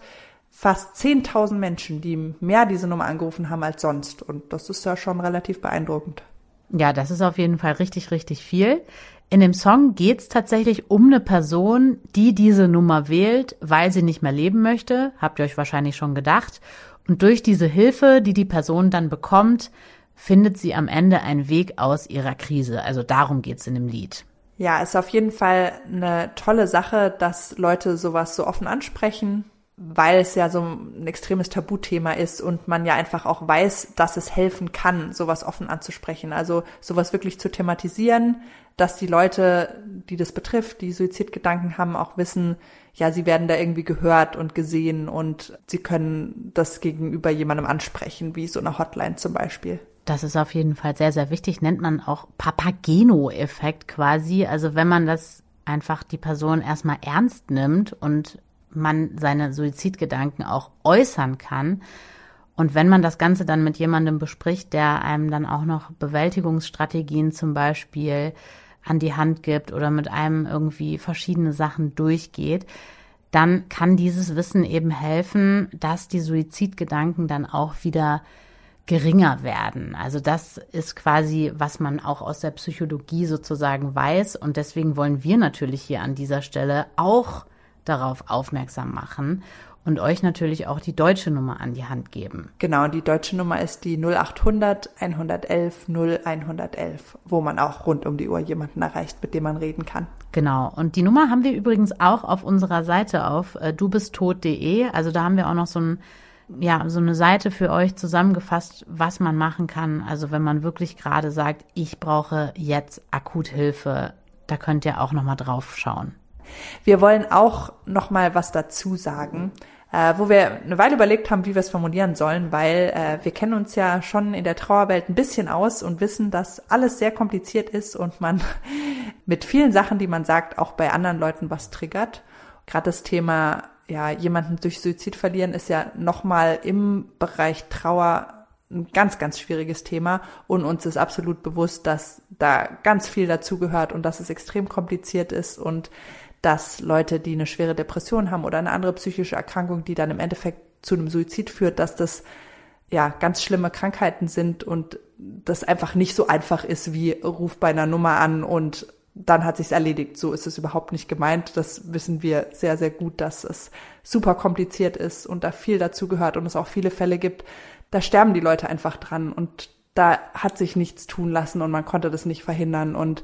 fast 10.000 Menschen, die mehr diese Nummer angerufen haben als sonst. Und das ist ja schon relativ beeindruckend. Ja, das ist auf jeden Fall richtig, richtig viel. In dem Song geht es tatsächlich um eine Person, die diese Nummer wählt, weil sie nicht mehr leben möchte. Habt ihr euch wahrscheinlich schon gedacht. Und durch diese Hilfe, die die Person dann bekommt, findet sie am Ende einen Weg aus ihrer Krise. Also darum geht's in dem Lied. Ja, ist auf jeden Fall eine tolle Sache, dass Leute sowas so offen ansprechen weil es ja so ein extremes Tabuthema ist und man ja einfach auch weiß, dass es helfen kann, sowas offen anzusprechen. Also sowas wirklich zu thematisieren, dass die Leute, die das betrifft, die Suizidgedanken haben, auch wissen, ja, sie werden da irgendwie gehört und gesehen und sie können das gegenüber jemandem ansprechen, wie so eine Hotline zum Beispiel. Das ist auf jeden Fall sehr, sehr wichtig. Nennt man auch Papageno-Effekt quasi. Also wenn man das einfach die Person erstmal ernst nimmt und man seine Suizidgedanken auch äußern kann. Und wenn man das Ganze dann mit jemandem bespricht, der einem dann auch noch Bewältigungsstrategien zum Beispiel an die Hand gibt oder mit einem irgendwie verschiedene Sachen durchgeht, dann kann dieses Wissen eben helfen, dass die Suizidgedanken dann auch wieder geringer werden. Also das ist quasi, was man auch aus der Psychologie sozusagen weiß. Und deswegen wollen wir natürlich hier an dieser Stelle auch darauf aufmerksam machen und euch natürlich auch die deutsche Nummer an die Hand geben. Genau, die deutsche Nummer ist die 0800 111 0111, wo man auch rund um die Uhr jemanden erreicht, mit dem man reden kann. Genau, und die Nummer haben wir übrigens auch auf unserer Seite auf äh, dubisttot.de. Also da haben wir auch noch so ein ja, so eine Seite für euch zusammengefasst, was man machen kann. Also wenn man wirklich gerade sagt, ich brauche jetzt Akuthilfe, da könnt ihr auch noch mal drauf schauen. Wir wollen auch noch mal was dazu sagen, äh, wo wir eine Weile überlegt haben, wie wir es formulieren sollen, weil äh, wir kennen uns ja schon in der Trauerwelt ein bisschen aus und wissen, dass alles sehr kompliziert ist und man mit vielen Sachen, die man sagt, auch bei anderen Leuten was triggert. Gerade das Thema, ja, jemanden durch Suizid verlieren ist ja noch mal im Bereich Trauer ein ganz, ganz schwieriges Thema und uns ist absolut bewusst, dass da ganz viel dazugehört und dass es extrem kompliziert ist und dass Leute, die eine schwere Depression haben oder eine andere psychische Erkrankung, die dann im Endeffekt zu einem Suizid führt, dass das ja ganz schlimme Krankheiten sind und das einfach nicht so einfach ist wie ruf bei einer Nummer an und dann hat sich's erledigt. So ist es überhaupt nicht gemeint. Das wissen wir sehr, sehr gut, dass es super kompliziert ist und da viel dazu gehört und es auch viele Fälle gibt. Da sterben die Leute einfach dran und da hat sich nichts tun lassen und man konnte das nicht verhindern und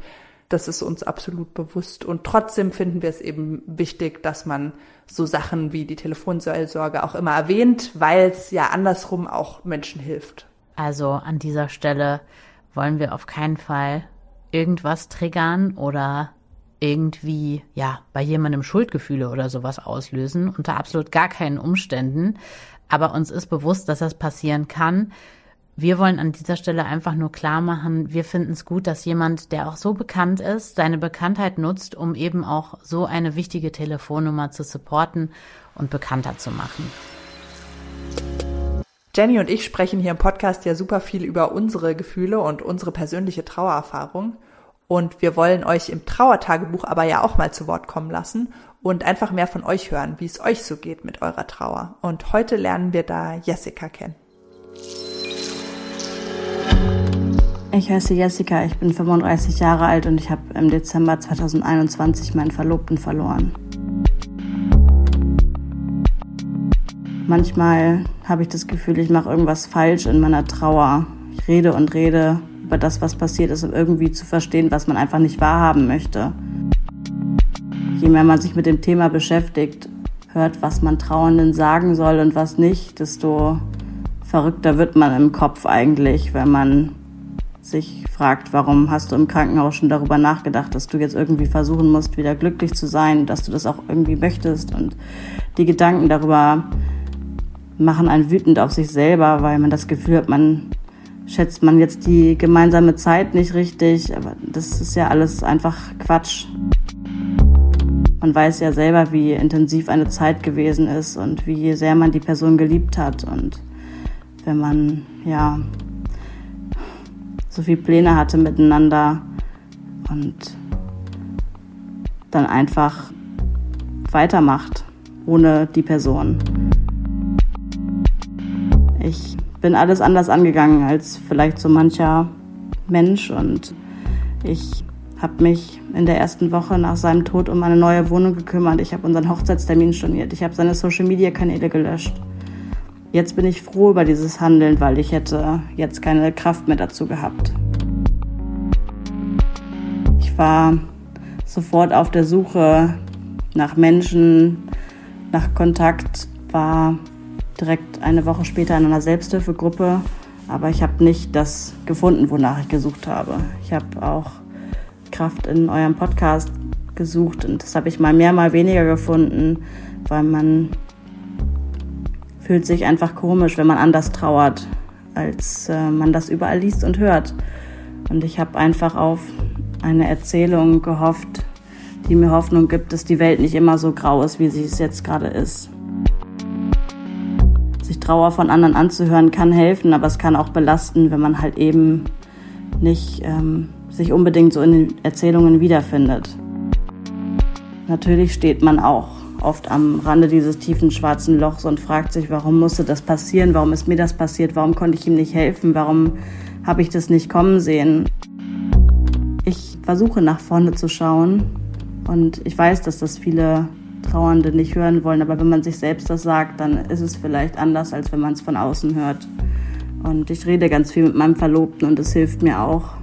Das ist uns absolut bewusst. Und trotzdem finden wir es eben wichtig, dass man so Sachen wie die Telefonseelsorge auch immer erwähnt, weil es ja andersrum auch Menschen hilft. Also an dieser Stelle wollen wir auf keinen Fall irgendwas triggern oder irgendwie, ja, bei jemandem Schuldgefühle oder sowas auslösen, unter absolut gar keinen Umständen. Aber uns ist bewusst, dass das passieren kann. Wir wollen an dieser Stelle einfach nur klar machen, wir finden es gut, dass jemand, der auch so bekannt ist, seine Bekanntheit nutzt, um eben auch so eine wichtige Telefonnummer zu supporten und bekannter zu machen. Jenny und ich sprechen hier im Podcast ja super viel über unsere Gefühle und unsere persönliche Trauererfahrung. Und wir wollen euch im Trauertagebuch aber ja auch mal zu Wort kommen lassen und einfach mehr von euch hören, wie es euch so geht mit eurer Trauer. Und heute lernen wir da Jessica kennen. Ich heiße Jessica, ich bin 35 Jahre alt und ich habe im Dezember 2021 meinen Verlobten verloren. Manchmal habe ich das Gefühl, ich mache irgendwas falsch in meiner Trauer. Ich rede und rede über das, was passiert ist, um irgendwie zu verstehen, was man einfach nicht wahrhaben möchte. Je mehr man sich mit dem Thema beschäftigt, hört, was man Trauernden sagen soll und was nicht, desto verrückter wird man im Kopf eigentlich, wenn man sich fragt, warum hast du im Krankenhaus schon darüber nachgedacht, dass du jetzt irgendwie versuchen musst, wieder glücklich zu sein, dass du das auch irgendwie möchtest. Und die Gedanken darüber machen einen wütend auf sich selber, weil man das Gefühl hat, man schätzt man jetzt die gemeinsame Zeit nicht richtig, aber das ist ja alles einfach Quatsch. Man weiß ja selber, wie intensiv eine Zeit gewesen ist und wie sehr man die Person geliebt hat und wenn man ja so viele Pläne hatte miteinander und dann einfach weitermacht ohne die Person. Ich bin alles anders angegangen als vielleicht so mancher Mensch und ich habe mich in der ersten Woche nach seinem Tod um eine neue Wohnung gekümmert. Ich habe unseren Hochzeitstermin storniert. Ich habe seine Social-Media-Kanäle gelöscht. Jetzt bin ich froh über dieses Handeln, weil ich hätte jetzt keine Kraft mehr dazu gehabt. Ich war sofort auf der Suche nach Menschen, nach Kontakt, war direkt eine Woche später in einer Selbsthilfegruppe, aber ich habe nicht das gefunden, wonach ich gesucht habe. Ich habe auch Kraft in eurem Podcast gesucht und das habe ich mal mehr, mal weniger gefunden, weil man fühlt sich einfach komisch, wenn man anders trauert, als äh, man das überall liest und hört. Und ich habe einfach auf eine Erzählung gehofft, die mir Hoffnung gibt, dass die Welt nicht immer so grau ist, wie sie es jetzt gerade ist. Sich Trauer von anderen anzuhören kann helfen, aber es kann auch belasten, wenn man halt eben nicht ähm, sich unbedingt so in den Erzählungen wiederfindet. Natürlich steht man auch oft am Rande dieses tiefen schwarzen Lochs und fragt sich, warum musste das passieren, warum ist mir das passiert, warum konnte ich ihm nicht helfen, warum habe ich das nicht kommen sehen. Ich versuche nach vorne zu schauen und ich weiß, dass das viele Trauernde nicht hören wollen. Aber wenn man sich selbst das sagt, dann ist es vielleicht anders, als wenn man es von außen hört. Und ich rede ganz viel mit meinem Verlobten und es hilft mir auch.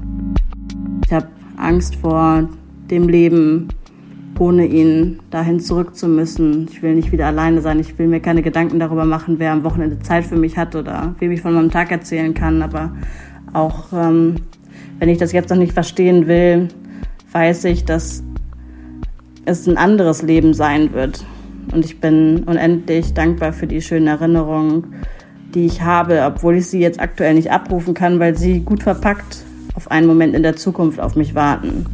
Ich habe Angst vor dem Leben, ohne ihn dahin zurück zu müssen. Ich will nicht wieder alleine sein. Ich will mir keine Gedanken darüber machen, wer am Wochenende Zeit für mich hat oder wem ich von meinem Tag erzählen kann. Aber auch ähm, wenn ich das jetzt noch nicht verstehen will, weiß ich, dass es ein anderes Leben sein wird. Und ich bin unendlich dankbar für die schönen Erinnerungen, die ich habe, obwohl ich sie jetzt aktuell nicht abrufen kann, weil sie gut verpackt auf einen Moment in der Zukunft auf mich warten.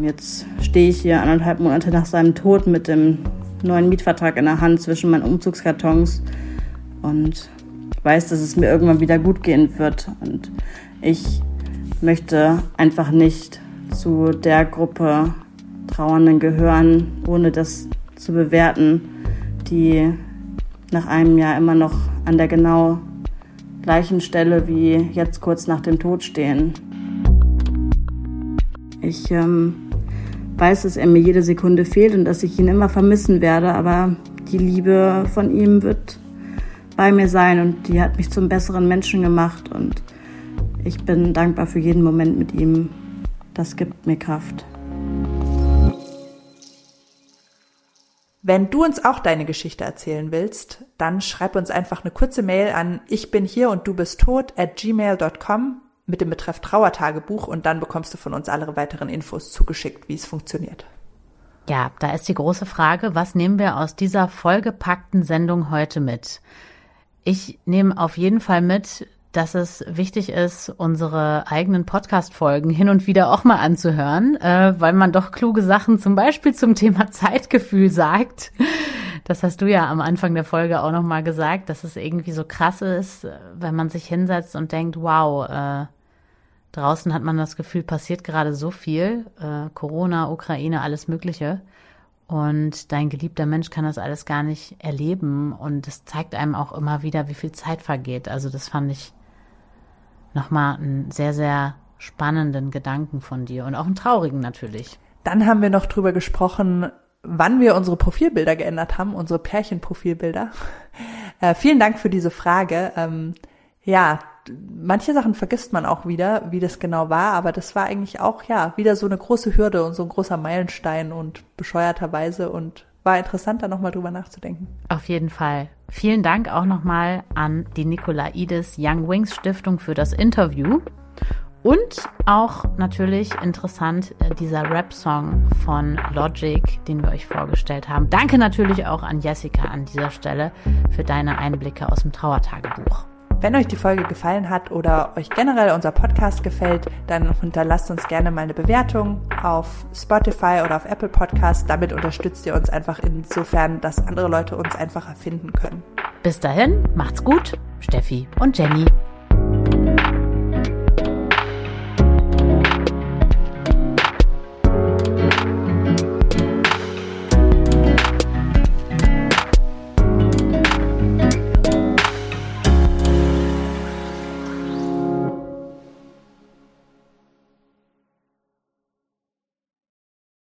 Jetzt stehe ich hier anderthalb Monate nach seinem Tod mit dem neuen Mietvertrag in der Hand zwischen meinen Umzugskartons und weiß, dass es mir irgendwann wieder gut gehen wird. Und ich möchte einfach nicht zu der Gruppe Trauernden gehören, ohne das zu bewerten, die nach einem Jahr immer noch an der genau gleichen Stelle wie jetzt kurz nach dem Tod stehen. Ich ähm, weiß, dass er mir jede Sekunde fehlt und dass ich ihn immer vermissen werde, aber die Liebe von ihm wird bei mir sein und die hat mich zum besseren Menschen gemacht und ich bin dankbar für jeden Moment mit ihm das gibt mir Kraft. Wenn du uns auch deine Geschichte erzählen willst, dann schreib uns einfach eine kurze Mail an ich bin hier und du bist tot at gmail.com mit dem Betreff Trauertagebuch und dann bekommst du von uns alle weiteren Infos zugeschickt, wie es funktioniert. Ja, da ist die große Frage, was nehmen wir aus dieser vollgepackten Sendung heute mit? Ich nehme auf jeden Fall mit, dass es wichtig ist, unsere eigenen Podcast-Folgen hin und wieder auch mal anzuhören, äh, weil man doch kluge Sachen zum Beispiel zum Thema Zeitgefühl sagt. Das hast du ja am Anfang der Folge auch nochmal gesagt, dass es irgendwie so krass ist, wenn man sich hinsetzt und denkt, wow, äh, draußen hat man das Gefühl, passiert gerade so viel, äh, Corona, Ukraine, alles Mögliche. Und dein geliebter Mensch kann das alles gar nicht erleben. Und es zeigt einem auch immer wieder, wie viel Zeit vergeht. Also das fand ich nochmal einen sehr, sehr spannenden Gedanken von dir und auch einen traurigen natürlich. Dann haben wir noch drüber gesprochen, wann wir unsere Profilbilder geändert haben, unsere Pärchenprofilbilder. Äh, vielen Dank für diese Frage. Ähm, ja, manche Sachen vergisst man auch wieder, wie das genau war, aber das war eigentlich auch, ja, wieder so eine große Hürde und so ein großer Meilenstein und bescheuerterweise und war interessant, da nochmal drüber nachzudenken. Auf jeden Fall. Vielen Dank auch nochmal an die Nikolaides Young Wings Stiftung für das Interview. Und auch natürlich interessant äh, dieser Rap-Song von Logic, den wir euch vorgestellt haben. Danke natürlich auch an Jessica an dieser Stelle für deine Einblicke aus dem Trauertagebuch. Wenn euch die Folge gefallen hat oder euch generell unser Podcast gefällt, dann hinterlasst uns gerne mal eine Bewertung auf Spotify oder auf Apple Podcast. Damit unterstützt ihr uns einfach insofern, dass andere Leute uns einfacher finden können. Bis dahin, macht's gut, Steffi und Jenny.